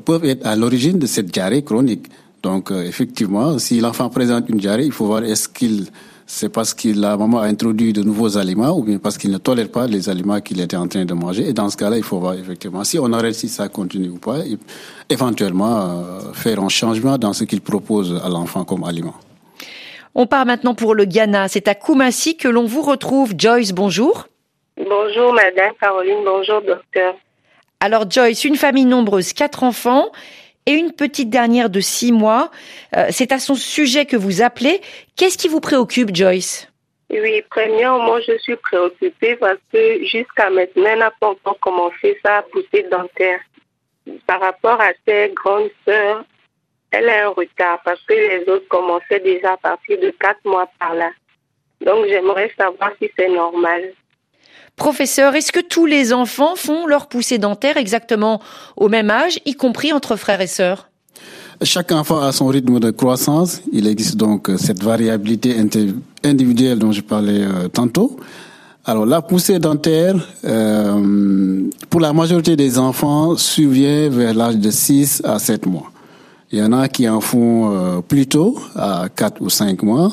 peuvent être à l'origine de cette diarrhée chronique. Donc, euh, effectivement, si l'enfant présente une diarrhée, il faut voir est-ce qu'il c'est parce qu'il la maman a introduit de nouveaux aliments ou bien parce qu'il ne tolère pas les aliments qu'il était en train de manger. Et dans ce cas-là, il faut voir effectivement si on arrête si ça continue ou pas, et éventuellement euh, faire un changement dans ce qu'il propose à l'enfant comme aliment. On part maintenant pour le Ghana. C'est à Kumasi que l'on vous retrouve. Joyce, bonjour. Bonjour Madame Caroline, bonjour docteur. Alors Joyce, une famille nombreuse, quatre enfants et une petite dernière de six mois. Euh, c'est à son sujet que vous appelez. Qu'est-ce qui vous préoccupe Joyce? Oui, premièrement, je suis préoccupée parce que jusqu'à maintenant, elle n'a pas encore commencé sa poussée dentaire. Par rapport à ses grandes sœurs, elle a un retard parce que les autres commençaient déjà à partir de quatre mois par là. Donc j'aimerais savoir si c'est normal. Professeur, est-ce que tous les enfants font leur poussée dentaire exactement au même âge, y compris entre frères et sœurs? Chaque enfant a son rythme de croissance. Il existe donc euh, cette variabilité individuelle dont je parlais euh, tantôt. Alors la poussée dentaire, euh, pour la majorité des enfants, survient vers l'âge de 6 à 7 mois. Il y en a qui en font plus tôt, à 4 ou 5 mois,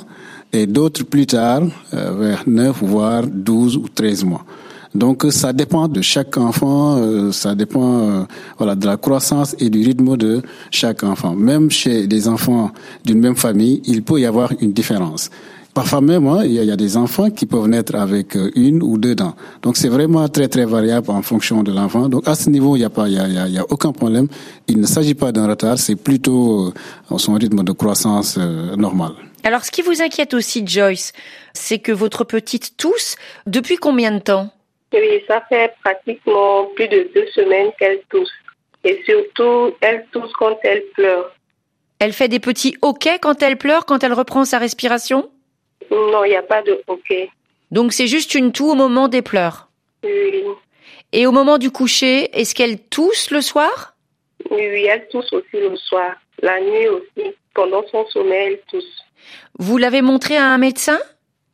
et d'autres plus tard, euh, vers 9, voire 12 ou 13 mois. Donc ça dépend de chaque enfant, euh, ça dépend voilà de la croissance et du rythme de chaque enfant. Même chez des enfants d'une même famille, il peut y avoir une différence. Parfois même, hein, il, y a, des enfants qui peuvent naître avec euh, une ou deux dents. Donc c'est vraiment très très variable en fonction de l'enfant. Donc à ce niveau, il n'y a pas, il y a, il y a, aucun problème. Il ne s'agit pas d'un retard, c'est plutôt euh, son rythme de croissance euh, normal. Alors ce qui vous inquiète aussi, Joyce, c'est que votre petite tousse depuis combien de temps? Oui, ça fait pratiquement plus de deux semaines qu'elle tousse. Et surtout, elle tousse quand elle pleure. Elle fait des petits hoquets quand elle pleure, quand elle reprend sa respiration? Non, il n'y a pas de OK. Donc c'est juste une toux au moment des pleurs? Oui. Et au moment du coucher, est-ce qu'elle tousse le soir? Oui, elle tousse aussi le soir. La nuit aussi. Pendant son sommeil, elle tousse. Vous l'avez montré à un médecin?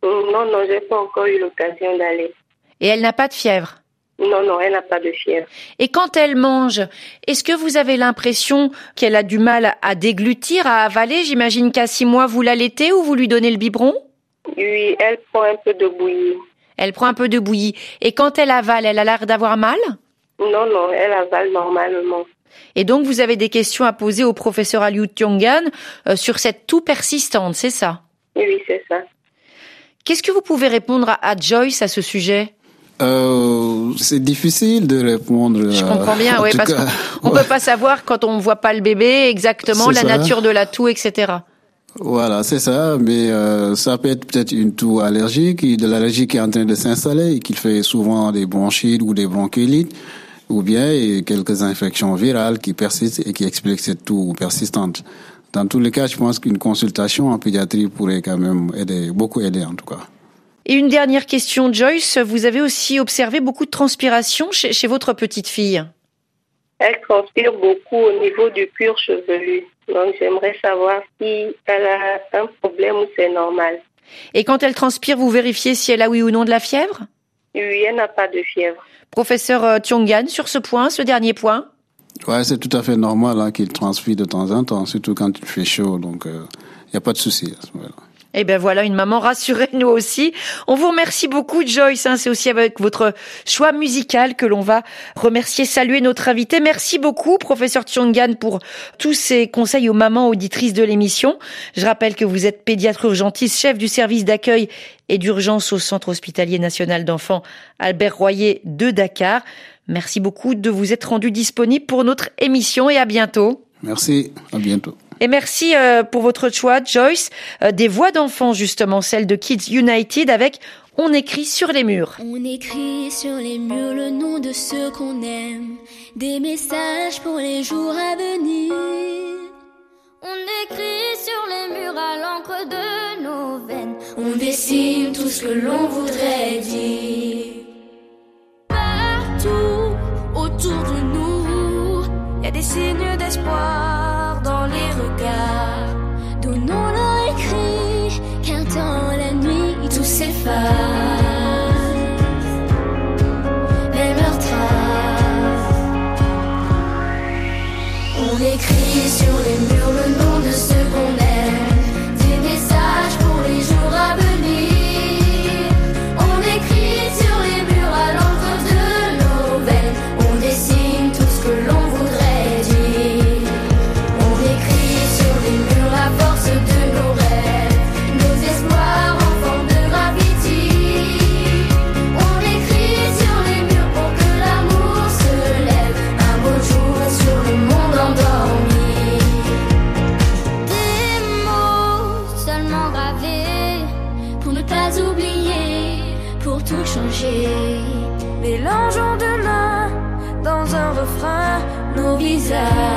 Non, non, j'ai pas encore eu l'occasion d'aller. Et elle n'a pas de fièvre? Non, non, elle n'a pas de fièvre. Et quand elle mange, est-ce que vous avez l'impression qu'elle a du mal à déglutir, à avaler? J'imagine qu'à six mois, vous l'allaitez ou vous lui donnez le biberon? Oui, elle prend un peu de bouillie. Elle prend un peu de bouillie. Et quand elle avale, elle a l'air d'avoir mal? Non, non, elle avale normalement. Et donc, vous avez des questions à poser au professeur Aliou Tiongan euh, sur cette toux persistante, c'est ça? Oui, c'est ça. Qu'est-ce que vous pouvez répondre à, Joyce à ce sujet? Euh, c'est difficile de répondre. Je comprends bien, oui, parce qu'on ne peut pas savoir quand on ne voit pas le bébé exactement la nature de la toux, etc. Voilà, c'est ça. Mais euh, ça peut être peut-être une toux allergique, de l'allergie qui est en train de s'installer et qui fait souvent des bronchites ou des bronchiolites, ou bien quelques infections virales qui persistent et qui expliquent cette toux persistante. Dans tous les cas, je pense qu'une consultation en pédiatrie pourrait quand même aider, beaucoup aider en tout cas. Et une dernière question, Joyce. Vous avez aussi observé beaucoup de transpiration chez, votre petite fille? Elle transpire beaucoup au niveau du cuir chevelu. Donc j'aimerais savoir si elle a un problème ou c'est normal. Et quand elle transpire, vous vérifiez si elle a oui ou non de la fièvre? Oui, elle n'a pas de fièvre. Professeur euh, Tiongan, sur ce point, ce dernier point Ouais, c'est tout à fait normal hein, qu'il transpire de temps en temps, surtout quand il fait chaud, donc il euh, n'y a pas de souci à ce moment-là. Eh bien voilà, une maman rassurée, nous aussi. On vous remercie beaucoup, Joyce. Hein, c'est aussi avec votre choix musical que l'on va remercier, saluer notre invité. Merci beaucoup, professeur Tchongan, pour tous ces conseils aux mamans auditrices de l'émission. Je rappelle que vous êtes pédiatre urgentiste, chef du service d'accueil et d'urgence au Centre hospitalier national d'enfants Albert Royer de Dakar. Merci beaucoup de vous être rendu disponible pour notre émission et à bientôt. Merci, à bientôt. Et merci euh, pour votre choix, Joyce, euh, des voix d'enfants justement, celle de Kids United avec On écrit sur les murs. On écrit sur les murs le nom de ceux qu'on aime, des messages pour les jours à venir. On écrit sur les murs à l'encre de nos veines, on dessine tout ce que l'on voudrait dire. Partout autour de nous, il y a des signes d'espoir dans les regards. Donnons-leur écrit qu'un temps la nuit tout s'efface. Même leurs traces. On écrit sur les murs nos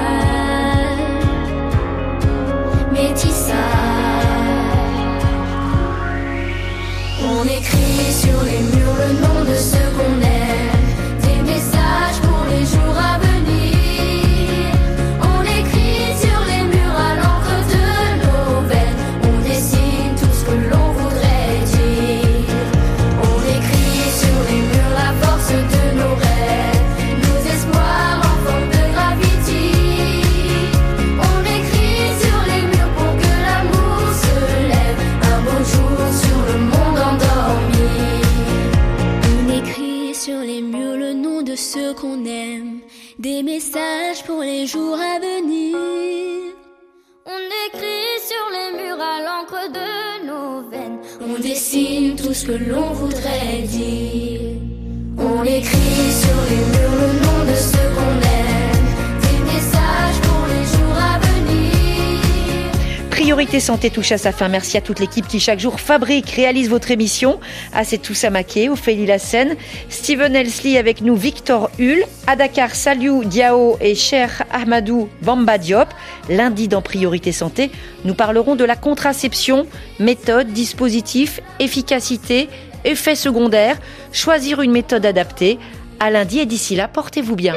Santé touche à sa fin. Merci à toute l'équipe qui chaque jour fabrique, réalise votre émission. À Setou Samaké, Ophélie Lassen, Steven Elsley avec nous, Victor Hull, à Dakar, Saliou Diao et Cher Ahmadou Bamba Diop. Lundi dans Priorité Santé, nous parlerons de la contraception, méthode, dispositif, efficacité, effets secondaires, choisir une méthode adaptée. À lundi et d'ici là, portez-vous bien.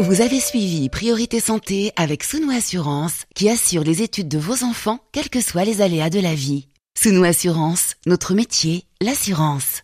Vous avez suivi Priorité Santé avec Sounou Assurance qui assure les études de vos enfants, quels que soient les aléas de la vie. Sounou Assurance, notre métier, l'assurance.